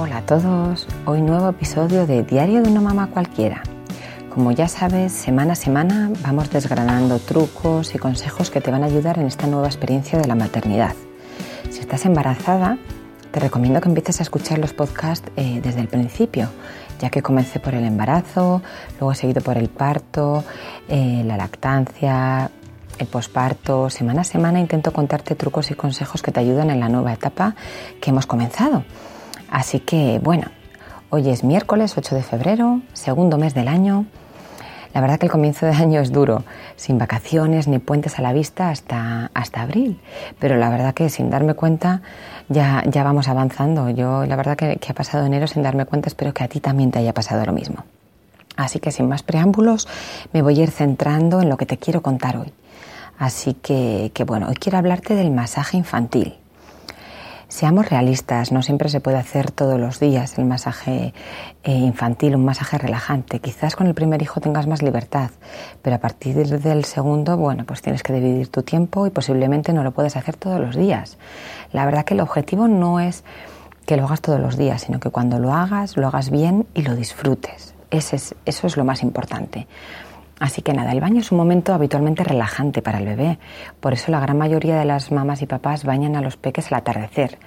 Hola a todos, hoy nuevo episodio de Diario de una mamá cualquiera. Como ya sabes, semana a semana vamos desgranando trucos y consejos que te van a ayudar en esta nueva experiencia de la maternidad. Si estás embarazada, te recomiendo que empieces a escuchar los podcasts eh, desde el principio, ya que comencé por el embarazo, luego seguido por el parto, eh, la lactancia, el posparto. Semana a semana intento contarte trucos y consejos que te ayudan en la nueva etapa que hemos comenzado. Así que bueno, hoy es miércoles 8 de febrero, segundo mes del año. La verdad que el comienzo de año es duro, sin vacaciones ni puentes a la vista hasta, hasta abril, pero la verdad que sin darme cuenta ya, ya vamos avanzando. Yo la verdad que, que ha pasado enero sin darme cuenta, espero que a ti también te haya pasado lo mismo. Así que sin más preámbulos me voy a ir centrando en lo que te quiero contar hoy. Así que, que bueno, hoy quiero hablarte del masaje infantil. Seamos realistas, no siempre se puede hacer todos los días el masaje eh, infantil, un masaje relajante. Quizás con el primer hijo tengas más libertad, pero a partir del segundo, bueno, pues tienes que dividir tu tiempo y posiblemente no lo puedes hacer todos los días. La verdad que el objetivo no es que lo hagas todos los días, sino que cuando lo hagas, lo hagas bien y lo disfrutes. Eso es lo más importante. Así que nada, el baño es un momento habitualmente relajante para el bebé. Por eso la gran mayoría de las mamás y papás bañan a los peques al atardecer.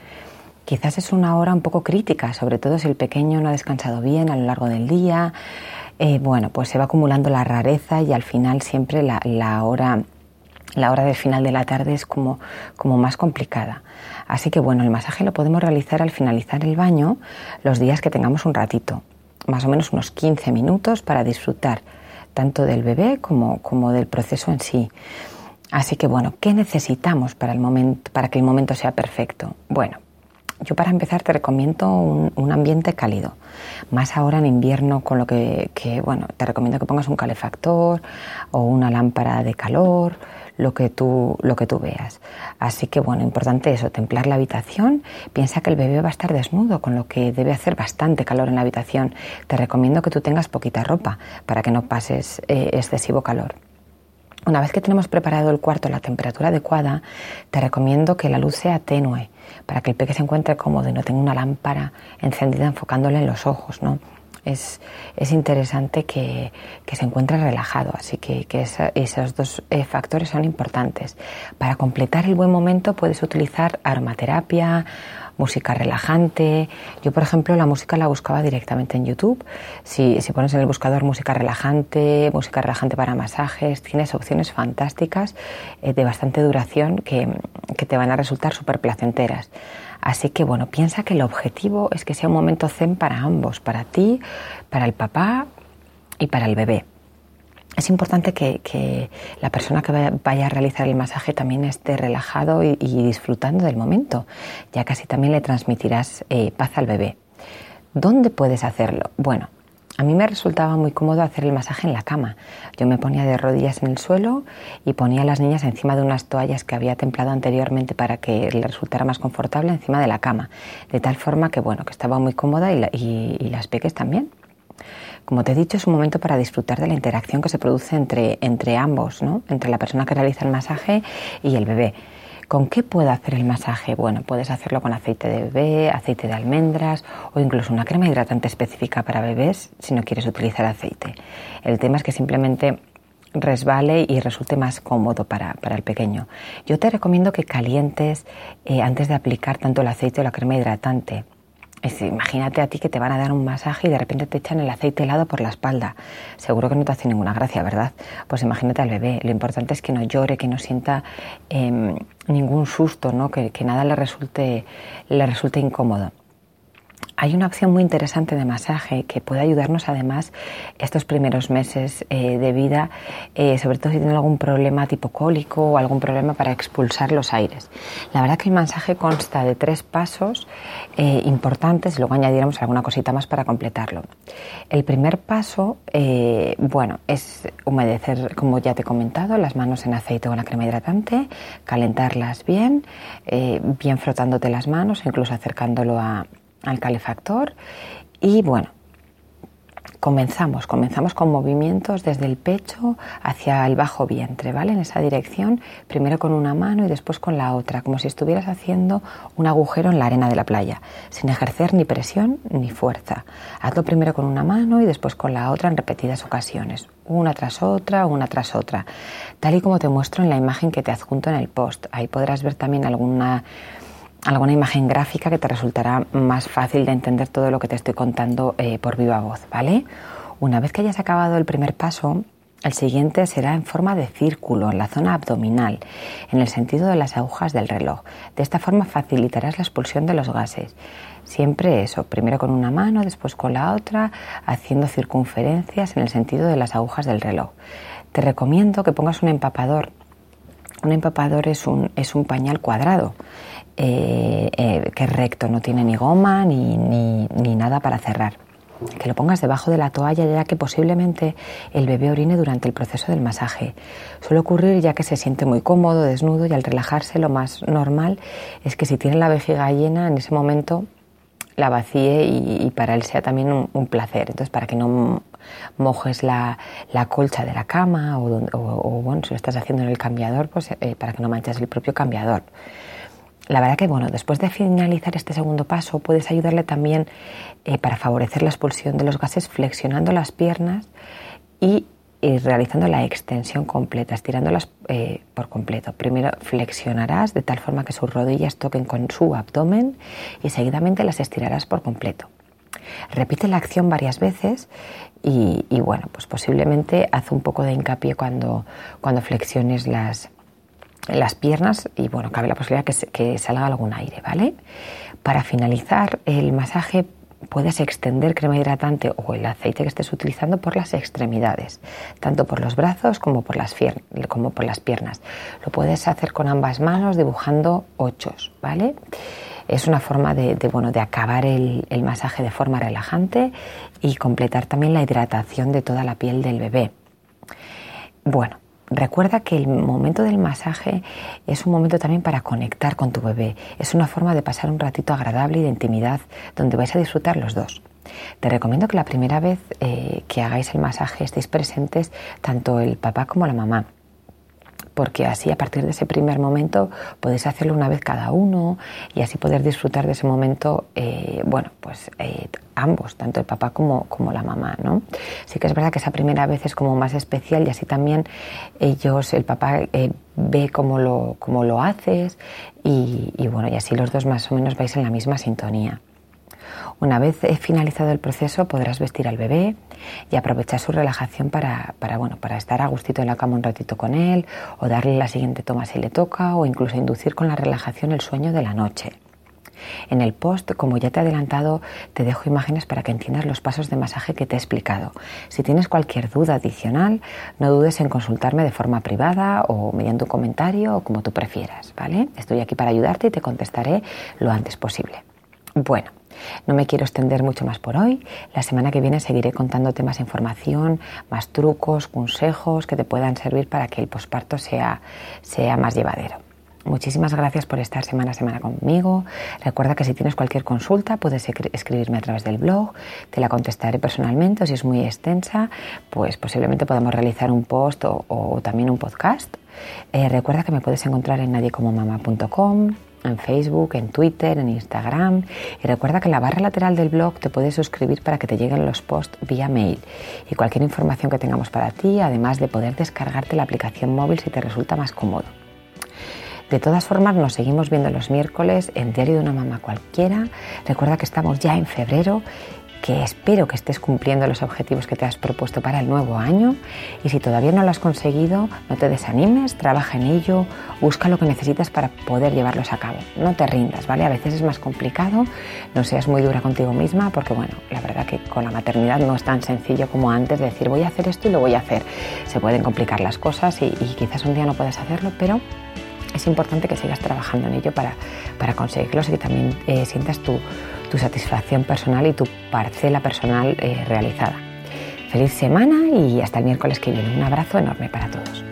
Quizás es una hora un poco crítica, sobre todo si el pequeño no ha descansado bien a lo largo del día. Eh, bueno, pues se va acumulando la rareza y al final siempre la, hora la hora del final de la tarde es como, más complicada. Así que bueno, el masaje lo podemos realizar al finalizar el baño los días que tengamos un ratito, más o menos unos 15 minutos para disfrutar tanto del bebé como, como del proceso en sí. Así que bueno, ¿qué necesitamos para, el momento, para que el momento sea perfecto? Bueno, yo para empezar te recomiendo un, ambiente cálido, más ahora en invierno con lo que, bueno, te recomiendo que pongas un calefactor o una lámpara de calor, lo que tú, lo que tú veas. Así que bueno, importante eso, templar la habitación. Piensa que el bebé va a estar desnudo, con lo que debe hacer bastante calor en la habitación. Te recomiendo que tú tengas poquita ropa para que no pases eh, excesivo calor. Una vez que tenemos preparado el cuarto a la temperatura adecuada, te recomiendo que la luz sea tenue para que el peque se encuentre cómodo y no tenga una lámpara encendida enfocándole en los ojos, ¿no? Es, es interesante que, que, se encuentre relajado. Así que, que esos dos eh, factores son importantes. Para completar el buen momento puedes utilizar aromaterapia, música relajante. Yo, por ejemplo, la música la buscaba directamente en YouTube. Si, si pones en el buscador música relajante, música relajante para masajes, tienes opciones fantásticas eh, de bastante duración que, que te van a resultar súper placenteras. Así que bueno, piensa que el objetivo es que sea un momento zen para ambos, para ti, para el papá y para el bebé. Es importante que, la persona que vaya a realizar el masaje también esté relajado y, disfrutando del momento, ya que así también le transmitirás eh, paz al bebé. ¿Dónde puedes hacerlo? Bueno, a mí me resultaba muy cómodo hacer el masaje en la cama. Yo me ponía de rodillas en el suelo y ponía a las niñas encima de unas toallas que había templado anteriormente para que les resultara más confortable encima de la cama. De tal forma que, bueno, que estaba muy cómoda y, las peques también. Como te he dicho, es un momento para disfrutar de la interacción que se produce entre, entre ambos, ¿no? entre la persona que realiza el masaje y el bebé. ¿Con qué puedo hacer el masaje? Bueno, puedes hacerlo con aceite de bebé, aceite de almendras o incluso una crema hidratante específica para bebés si no quieres utilizar aceite. El tema es que simplemente resbale y resulte más cómodo para, el pequeño. Yo te recomiendo que calientes eh, antes de aplicar tanto el aceite o la crema hidratante imagínate a ti que te van a dar un masaje y de repente te echan el aceite helado por la espalda. Seguro que no te hace ninguna gracia, ¿verdad? Pues imagínate al bebé. Lo importante es que no llore, que no sienta em, ningún susto, ¿no? Que, nada le resulte, le resulte incómodo. Hay una opción muy interesante de masaje que puede ayudarnos además estos primeros meses eh, de vida, eh, sobre todo si tienen algún problema tipo cólico o algún problema para expulsar los aires. La verdad que el masaje consta de tres pasos eh, importantes, luego añadiremos alguna cosita más para completarlo. El primer paso, bueno, es humedecer, como ya te he comentado, las manos en aceite con la crema hidratante, calentarlas bien, bien frotándote las manos, incluso acercándolo a al calefactor y bueno, comenzamos, comenzamos con movimientos desde el pecho hacia el bajo vientre, ¿vale? En esa dirección, primero con una mano y después con la otra, como si estuvieras haciendo un agujero en la arena de la playa, sin ejercer ni presión ni fuerza. Hazlo primero con una mano y después con la otra en repetidas ocasiones, una tras otra, una tras otra, tal y como te muestro en la imagen que te adjunto en el post. Ahí podrás ver también alguna alguna imagen gráfica que te resultará más fácil de entender todo lo que te estoy contando eh, por viva voz, ¿vale? Una vez que hayas acabado el primer paso, el siguiente será en forma de círculo en la zona abdominal, en el sentido de las agujas del reloj. De esta forma facilitarás la expulsión de los gases. Siempre eso, primero con una mano, después con la otra, haciendo circunferencias en el sentido de las agujas del reloj. Te recomiendo que pongas un empapador. Un empapador es un, es un pañal cuadrado eh, eh, que es recto, no tiene ni goma ni, ni, nada para cerrar. Que lo pongas debajo de la toalla ya que posiblemente el bebé orine durante el proceso del masaje. Suele ocurrir ya que se siente muy cómodo, desnudo y al relajarse lo más normal es que si tiene la vejiga llena en ese momento la vacíe y, para él sea también un, placer. Entonces, para que no mojes la, colcha de la cama o, bueno, si lo estás haciendo en el cambiador, pues eh, para que no manches el propio cambiador. La verdad que, bueno, después de finalizar este segundo paso, puedes ayudarle también eh, para favorecer la expulsión de los gases flexionando las piernas y, realizando la extensión completa, estirándolas eh, por completo. Primero flexionarás de tal forma que sus rodillas toquen con su abdomen y seguidamente las estirarás por completo. Repite la acción varias veces y, y, bueno, pues posiblemente haz un poco de hincapié cuando, cuando flexiones las, las piernas y bueno, cabe la posibilidad que, que salga algún aire, ¿vale? Para finalizar el masaje puedes extender crema hidratante o el aceite que estés utilizando por las extremidades, tanto por los brazos como por las, piernas. Lo puedes hacer con ambas manos dibujando ochos, ¿vale? Es una forma de, bueno, de acabar el, el masaje de forma relajante y completar también la hidratación de toda la piel del bebé. Bueno, Recuerda que el momento del masaje es un momento también para conectar con tu bebé. Es una forma de pasar un ratito agradable y de intimidad donde vais a disfrutar los dos. Te recomiendo que la primera vez eh, que hagáis el masaje estéis presentes tanto el papá como la mamá porque así a partir de ese primer momento podéis hacerlo una vez cada uno y así poder disfrutar de ese momento, eh, bueno, pues eh, ambos, tanto el papá como, como la mamá, ¿no? Sí que es verdad que esa primera vez es como más especial y así también ellos, el papá eh, ve cómo lo, cómo lo haces y, y bueno, y así los dos más o menos vais en la misma sintonía. Una vez finalizado el proceso podrás vestir al bebé y aprovechar su relajación para, bueno, para estar a gustito en la cama un ratito con él o darle la siguiente toma si le toca o incluso inducir con la relajación el sueño de la noche. En el post, como ya te he adelantado, te dejo imágenes para que entiendas los pasos de masaje que te he explicado. Si tienes cualquier duda adicional, no dudes en consultarme de forma privada o mediante un comentario o como tú prefieras, ¿vale? Estoy aquí para ayudarte y te contestaré lo antes posible. Bueno, no me quiero extender mucho más por hoy. La semana que viene seguiré contándote más información, más trucos, consejos que te puedan servir para que el posparto sea, sea más llevadero. Muchísimas gracias por estar semana a semana conmigo. Recuerda que si tienes cualquier consulta puedes escribirme a través del blog, te la contestaré personalmente o si es muy extensa, pues posiblemente podamos realizar un post o, también un podcast. Eh, recuerda que me puedes encontrar en nadiecomomama.com, en Facebook, en Twitter, en Instagram. Y recuerda que en la barra lateral del blog te puedes suscribir para que te lleguen los posts vía mail y cualquier información que tengamos para ti, además de poder descargarte la aplicación móvil si te resulta más cómodo. De todas formas, nos seguimos viendo los miércoles en Diario de una Mamá Cualquiera. Recuerda que estamos ya en febrero que espero que estés cumpliendo los objetivos que te has propuesto para el nuevo año y si todavía no lo has conseguido, no te desanimes, trabaja en ello, busca lo que necesitas para poder llevarlos a cabo. No te rindas, ¿vale? A veces es más complicado, no seas muy dura contigo misma porque bueno, la verdad que con la maternidad no es tan sencillo como antes de decir voy a hacer esto y lo voy a hacer. Se pueden complicar las cosas y, quizás un día no puedas hacerlo, pero es importante que sigas trabajando en ello para, para conseguirlos y que también eh, sientas tu, tu, satisfacción personal y tu parcela personal eh, realizada. Feliz semana y hasta el miércoles que viene. Un abrazo enorme para todos.